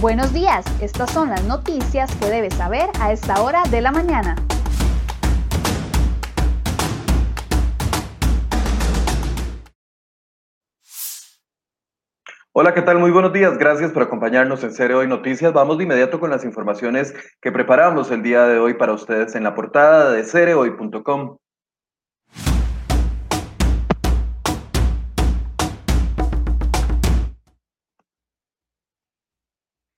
Buenos días, estas son las noticias que debes saber a esta hora de la mañana. Hola, ¿qué tal? Muy buenos días. Gracias por acompañarnos en Cere Hoy Noticias. Vamos de inmediato con las informaciones que preparamos el día de hoy para ustedes en la portada de cerehoy.com.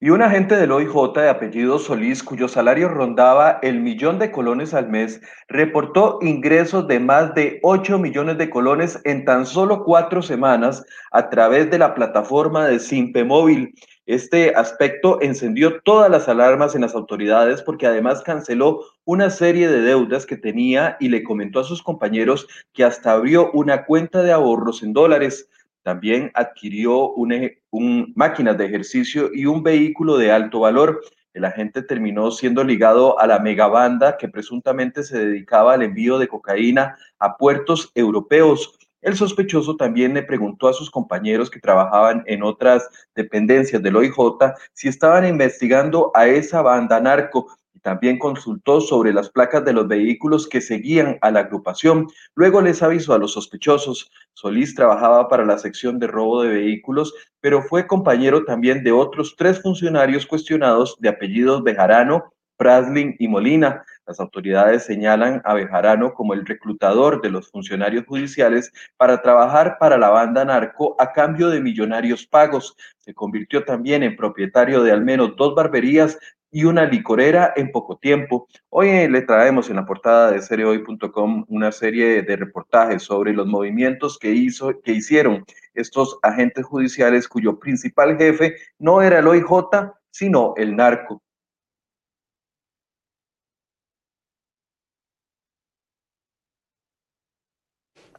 Y un agente del OIJ de apellido Solís, cuyo salario rondaba el millón de colones al mes, reportó ingresos de más de 8 millones de colones en tan solo cuatro semanas a través de la plataforma de Simpe Móvil. Este aspecto encendió todas las alarmas en las autoridades porque además canceló una serie de deudas que tenía y le comentó a sus compañeros que hasta abrió una cuenta de ahorros en dólares. También adquirió un, máquinas de ejercicio y un vehículo de alto valor. El agente terminó siendo ligado a la megabanda que presuntamente se dedicaba al envío de cocaína a puertos europeos. El sospechoso también le preguntó a sus compañeros que trabajaban en otras dependencias del OIJ si estaban investigando a esa banda narco también consultó sobre las placas de los vehículos que seguían a la agrupación. Luego les avisó a los sospechosos. Solís trabajaba para la sección de robo de vehículos, pero fue compañero también de otros tres funcionarios cuestionados de apellidos Bejarano, Praslin y Molina. Las autoridades señalan a Bejarano como el reclutador de los funcionarios judiciales para trabajar para la banda narco a cambio de millonarios pagos. Se convirtió también en propietario de al menos dos barberías y una licorera en poco tiempo. Hoy le traemos en la portada de seriohoy.com una serie de reportajes sobre los movimientos que, hizo, que hicieron estos agentes judiciales cuyo principal jefe no era el OIJ, sino el narco.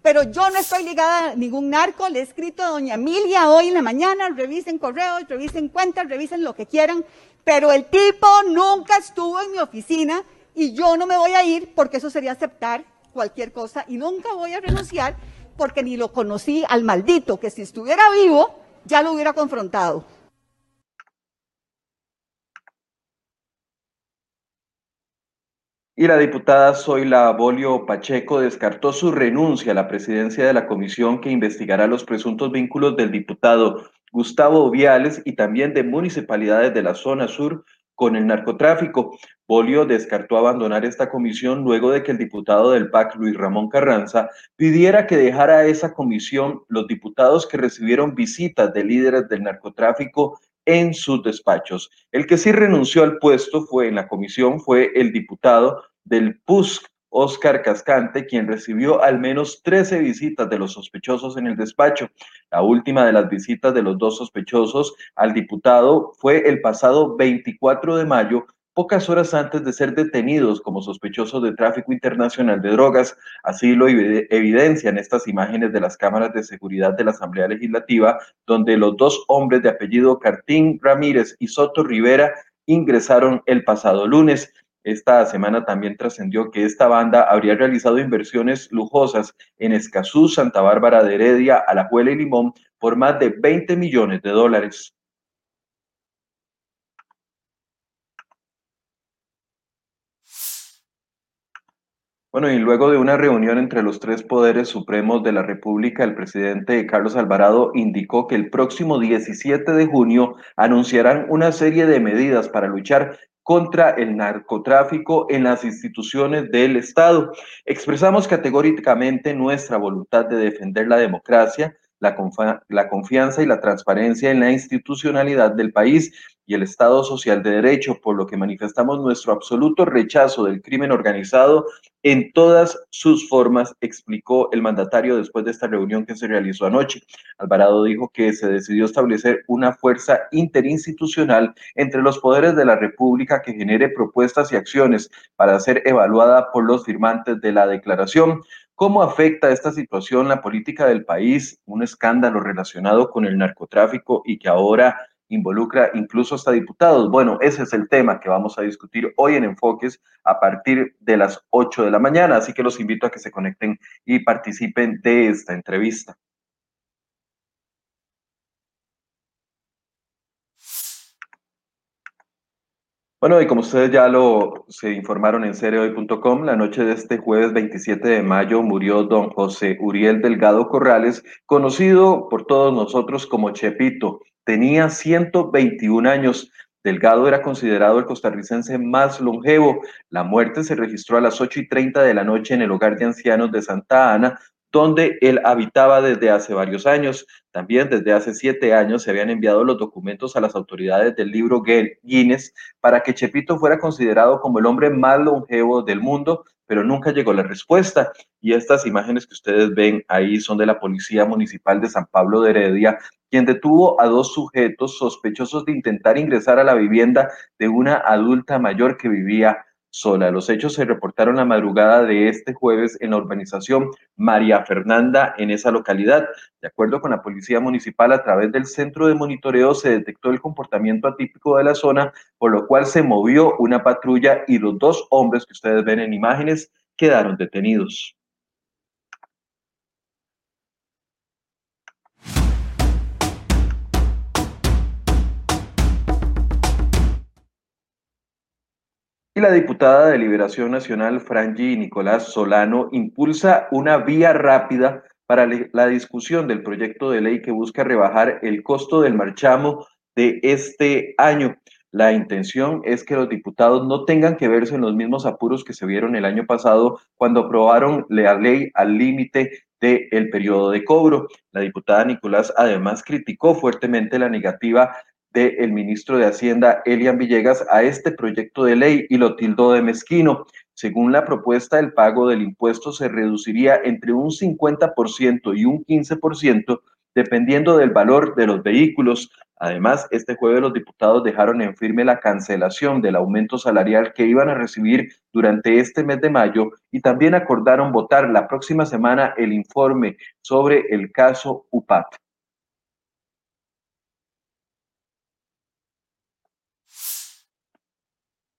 Pero yo no estoy ligada a ningún narco. Le he escrito a doña Emilia hoy en la mañana, revisen correos, revisen cuentas, revisen lo que quieran, pero el tipo nunca estuvo en mi oficina y yo no me voy a ir porque eso sería aceptar cualquier cosa y nunca voy a renunciar porque ni lo conocí al maldito que si estuviera vivo ya lo hubiera confrontado. Y la diputada Zoila Bolio Pacheco descartó su renuncia a la presidencia de la comisión que investigará los presuntos vínculos del diputado Gustavo Viales y también de municipalidades de la zona sur con el narcotráfico. Bolio descartó abandonar esta comisión luego de que el diputado del PAC, Luis Ramón Carranza, pidiera que dejara esa comisión los diputados que recibieron visitas de líderes del narcotráfico en sus despachos. El que sí renunció al puesto fue en la comisión fue el diputado del PUSC, Oscar Cascante, quien recibió al menos 13 visitas de los sospechosos en el despacho. La última de las visitas de los dos sospechosos al diputado fue el pasado 24 de mayo pocas horas antes de ser detenidos como sospechosos de tráfico internacional de drogas. Así lo evidencian estas imágenes de las cámaras de seguridad de la Asamblea Legislativa, donde los dos hombres de apellido Cartín Ramírez y Soto Rivera ingresaron el pasado lunes. Esta semana también trascendió que esta banda habría realizado inversiones lujosas en Escazú, Santa Bárbara de Heredia, Alajuela y Limón por más de 20 millones de dólares. Bueno, y luego de una reunión entre los tres poderes supremos de la República, el presidente Carlos Alvarado indicó que el próximo 17 de junio anunciarán una serie de medidas para luchar contra el narcotráfico en las instituciones del Estado. Expresamos categóricamente nuestra voluntad de defender la democracia, la, la, confianza y la transparencia en la institucionalidad del país y el Estado social de derecho, por lo que manifestamos nuestro absoluto rechazo del crimen organizado en todas sus formas, explicó el mandatario después de esta reunión que se realizó anoche. Alvarado dijo que se decidió establecer una fuerza interinstitucional entre los poderes de la República que genere propuestas y acciones para ser evaluada por los firmantes de la declaración. ¿Cómo afecta esta situación la política del país? Un escándalo relacionado con el narcotráfico y que ahora involucra incluso hasta diputados. Bueno, ese es el tema que vamos a discutir hoy en Enfoques a partir de las 8 de la mañana, así que los invito a que se conecten y participen de esta entrevista. Bueno, y como ustedes ya lo se informaron en cereoy.com, la noche de este jueves 27 de mayo murió don José Uriel Delgado Corrales, conocido por todos nosotros como Chepito. Tenía 121 años. Delgado era considerado el costarricense más longevo. La muerte se registró a las 8 y 30 de la noche en el hogar de ancianos de Santa Ana, donde él habitaba desde hace varios años. También desde hace siete años se habían enviado los documentos a las autoridades del libro Guinness para que Chepito fuera considerado como el hombre más longevo del mundo, pero nunca llegó la respuesta. Y estas imágenes que ustedes ven ahí son de la Policía Municipal de San Pablo de Heredia, quien detuvo a dos sujetos sospechosos de intentar ingresar a la vivienda de una adulta mayor que vivía sola. Los hechos se reportaron la madrugada de este jueves en la urbanización María Fernanda en esa localidad. De acuerdo con la Policía Municipal, a través del centro de monitoreo se detectó el comportamiento atípico de la zona, por lo cual se movió una patrulla y los dos hombres que ustedes ven en imágenes quedaron detenidos. La diputada de Liberación Nacional, Frangi Nicolás Solano, impulsa una vía rápida para la discusión del proyecto de ley que busca rebajar el costo del marchamo de este año. La intención es que los diputados no tengan que verse en los mismos apuros que se vieron el año pasado cuando aprobaron la ley al límite del periodo de cobro. La diputada Nicolás además criticó fuertemente la negativa del ministro de Hacienda, Elian Villegas, a este proyecto de ley y lo tildó de mezquino. Según la propuesta, el pago del impuesto se reduciría entre un 50% y un 15%, dependiendo del valor de los vehículos. Además, este jueves los diputados dejaron en firme la cancelación del aumento salarial que iban a recibir durante este mes de mayo y también acordaron votar la próxima semana el informe sobre el caso UPAT.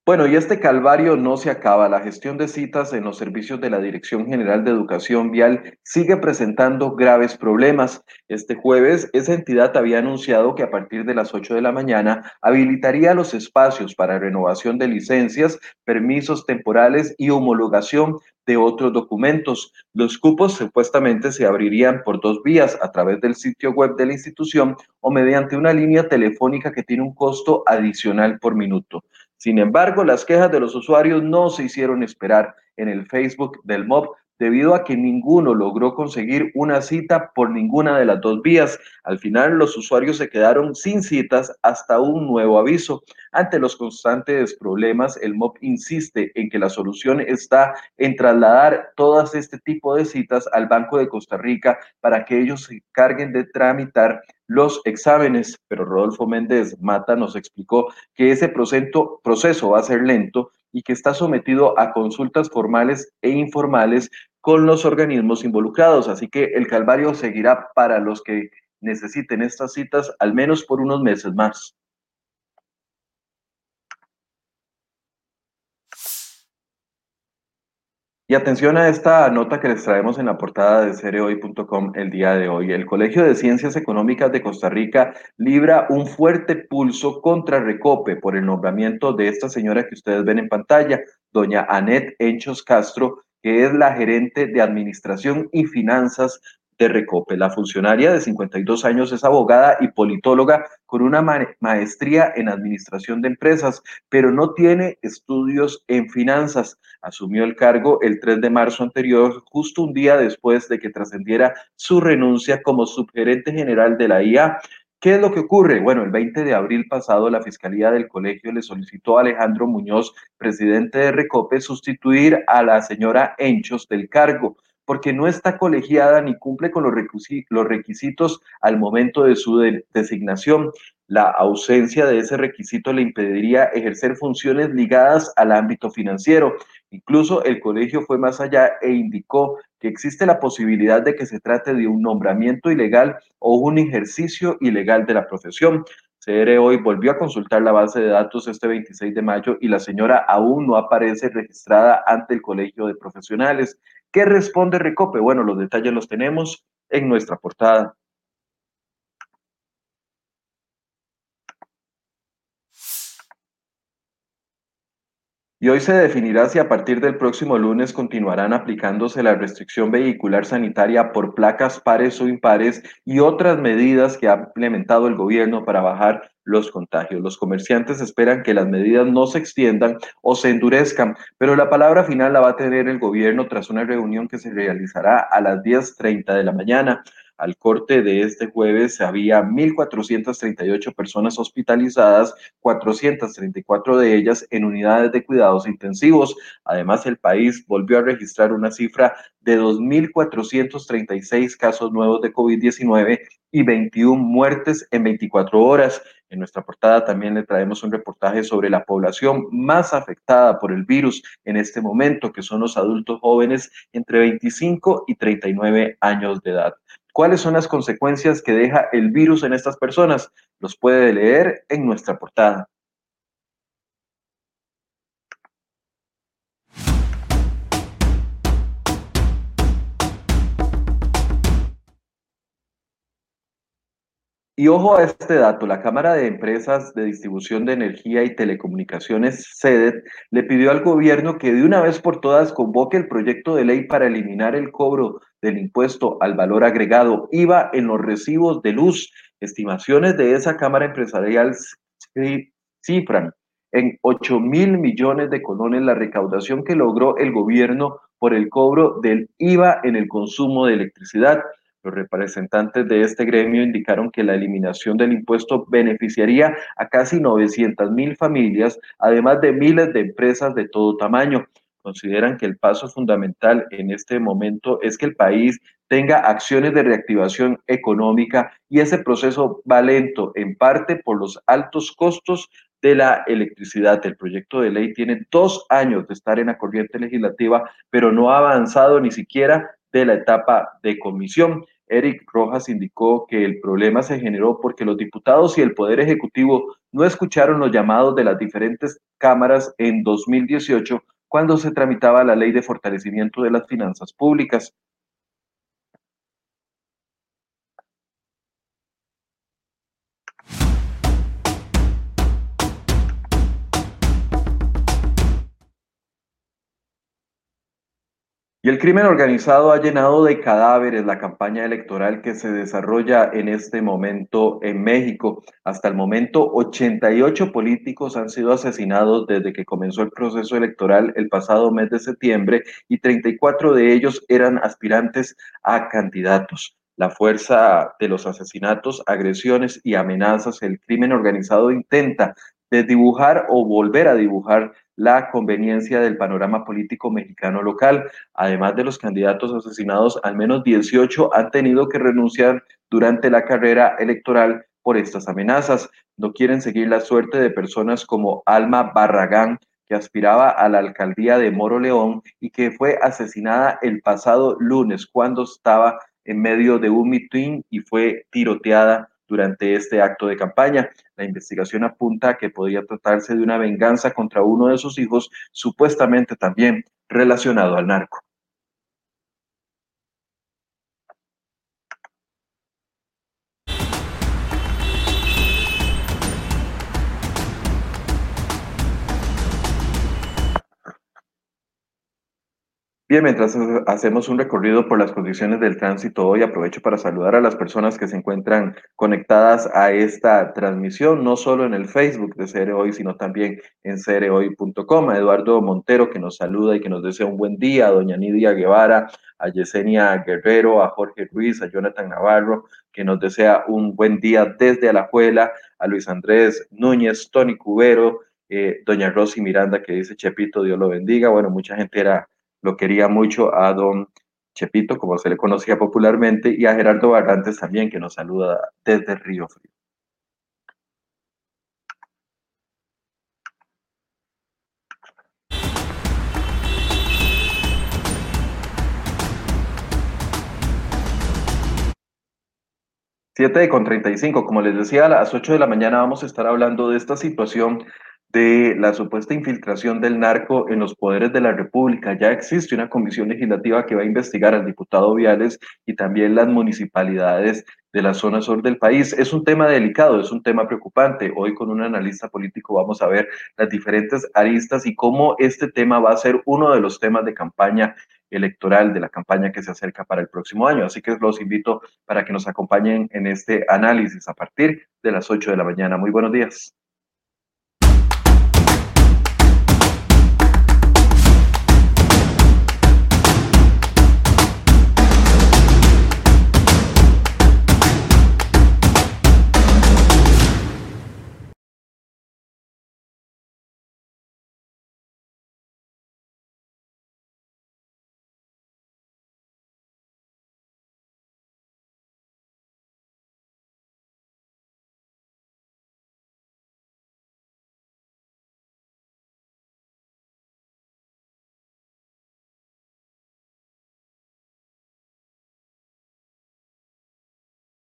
Bueno, y este calvario no se acaba. La gestión de citas en los servicios de la Dirección General de Educación Vial sigue presentando graves problemas. Este jueves, esa entidad había anunciado que a partir de las 8 de la mañana habilitaría los espacios para renovación de licencias, permisos temporales y homologación de otros documentos. Los cupos supuestamente se abrirían por dos vías, a través del sitio web de la institución o mediante una línea telefónica que tiene un costo adicional por minuto. Sin embargo, las quejas de los usuarios no se hicieron esperar en el Facebook del MOB debido a que ninguno logró conseguir una cita por ninguna de las dos vías. Al final, los usuarios se quedaron sin citas hasta un nuevo aviso. Ante los constantes problemas, el MOB insiste en que la solución está en trasladar todas este tipo de citas al Banco de Costa Rica para que ellos se encarguen de tramitar los exámenes, pero Rodolfo Méndez Mata nos explicó que ese proceso, proceso va a ser lento y que está sometido a consultas formales e informales con los organismos involucrados. Así que el calvario seguirá para los que necesiten estas citas al menos por unos meses más. Y atención a esta nota que les traemos en la portada de cereoy.com el día de hoy. El Colegio de Ciencias Económicas de Costa Rica libra un fuerte pulso contra Recope por el nombramiento de esta señora que ustedes ven en pantalla, doña Anet Enchos Castro, que es la gerente de Administración y Finanzas de Recope. La funcionaria de 52 años es abogada y politóloga con una maestría en administración de empresas, pero no tiene estudios en finanzas. Asumió el cargo el 3 de marzo anterior, justo un día después de que trascendiera su renuncia como subgerente general de la IA. ¿Qué es lo que ocurre? Bueno, el 20 de abril pasado la Fiscalía del Colegio le solicitó a Alejandro Muñoz, presidente de Recope, sustituir a la señora Enchos del cargo porque no está colegiada ni cumple con los requisitos al momento de su designación. La ausencia de ese requisito le impediría ejercer funciones ligadas al ámbito financiero. Incluso el colegio fue más allá e indicó que existe la posibilidad de que se trate de un nombramiento ilegal o un ejercicio ilegal de la profesión. CR hoy volvió a consultar la base de datos este 26 de mayo y la señora aún no aparece registrada ante el Colegio de Profesionales. ¿Qué responde Recope? Bueno, los detalles los tenemos en nuestra portada. Y hoy se definirá si a partir del próximo lunes continuarán aplicándose la restricción vehicular sanitaria por placas pares o impares y otras medidas que ha implementado el gobierno para bajar los contagios. Los comerciantes esperan que las medidas no se extiendan o se endurezcan, pero la palabra final la va a tener el gobierno tras una reunión que se realizará a las 10.30 de la mañana. Al corte de este jueves había 1.438 personas hospitalizadas, 434 de ellas en unidades de cuidados intensivos. Además, el país volvió a registrar una cifra de 2.436 casos nuevos de COVID-19 y 21 muertes en 24 horas. En nuestra portada también le traemos un reportaje sobre la población más afectada por el virus en este momento, que son los adultos jóvenes entre 25 y 39 años de edad. ¿Cuáles son las consecuencias que deja el virus en estas personas? Los puede leer en nuestra portada. Y ojo a este dato, la Cámara de Empresas de Distribución de Energía y Telecomunicaciones, CEDET, le pidió al gobierno que de una vez por todas convoque el proyecto de ley para eliminar el cobro del impuesto al valor agregado IVA en los recibos de luz. Estimaciones de esa Cámara Empresarial cifran en 8 mil millones de colones la recaudación que logró el gobierno por el cobro del IVA en el consumo de electricidad. Los representantes de este gremio indicaron que la eliminación del impuesto beneficiaría a casi 900 mil familias, además de miles de empresas de todo tamaño. Consideran que el paso fundamental en este momento es que el país tenga acciones de reactivación económica y ese proceso va lento, en parte por los altos costos de la electricidad. El proyecto de ley tiene dos años de estar en la corriente legislativa, pero no ha avanzado ni siquiera de la etapa de comisión. Eric Rojas indicó que el problema se generó porque los diputados y el Poder Ejecutivo no escucharon los llamados de las diferentes cámaras en 2018 cuando se tramitaba la ley de fortalecimiento de las finanzas públicas. Y el crimen organizado ha llenado de cadáveres la campaña electoral que se desarrolla en este momento en México. Hasta el momento, 88 políticos han sido asesinados desde que comenzó el proceso electoral el pasado mes de septiembre y 34 de ellos eran aspirantes a candidatos. La fuerza de los asesinatos, agresiones y amenazas, el crimen organizado intenta desdibujar o volver a dibujar la conveniencia del panorama político mexicano local. Además de los candidatos asesinados, al menos 18 han tenido que renunciar durante la carrera electoral por estas amenazas. No quieren seguir la suerte de personas como Alma Barragán, que aspiraba a la alcaldía de Moro León y que fue asesinada el pasado lunes cuando estaba en medio de un mitin y fue tiroteada durante este acto de campaña. La investigación apunta a que podría tratarse de una venganza contra uno de sus hijos, supuestamente también relacionado al narco. Bien, mientras hacemos un recorrido por las condiciones del tránsito hoy, aprovecho para saludar a las personas que se encuentran conectadas a esta transmisión, no solo en el Facebook de CR Hoy, sino también en crhoy.com. A Eduardo Montero, que nos saluda y que nos desea un buen día, a doña Nidia Guevara, a Yesenia Guerrero, a Jorge Ruiz, a Jonathan Navarro, que nos desea un buen día desde Alajuela, a Luis Andrés Núñez, Tony Cubero, eh, doña Rosy Miranda, que dice Chepito, Dios lo bendiga. Bueno, mucha gente era lo quería mucho a don Chepito, como se le conocía popularmente, y a Gerardo Barrantes también, que nos saluda desde Río Frío. Siete con 35, como les decía, a las 8 de la mañana vamos a estar hablando de esta situación de la supuesta infiltración del narco en los poderes de la República. Ya existe una comisión legislativa que va a investigar al diputado Viales y también las municipalidades de la zona sur del país. Es un tema delicado, es un tema preocupante. Hoy con un analista político vamos a ver las diferentes aristas y cómo este tema va a ser uno de los temas de campaña electoral de la campaña que se acerca para el próximo año. Así que los invito para que nos acompañen en este análisis a partir de las 8 de la mañana. Muy buenos días.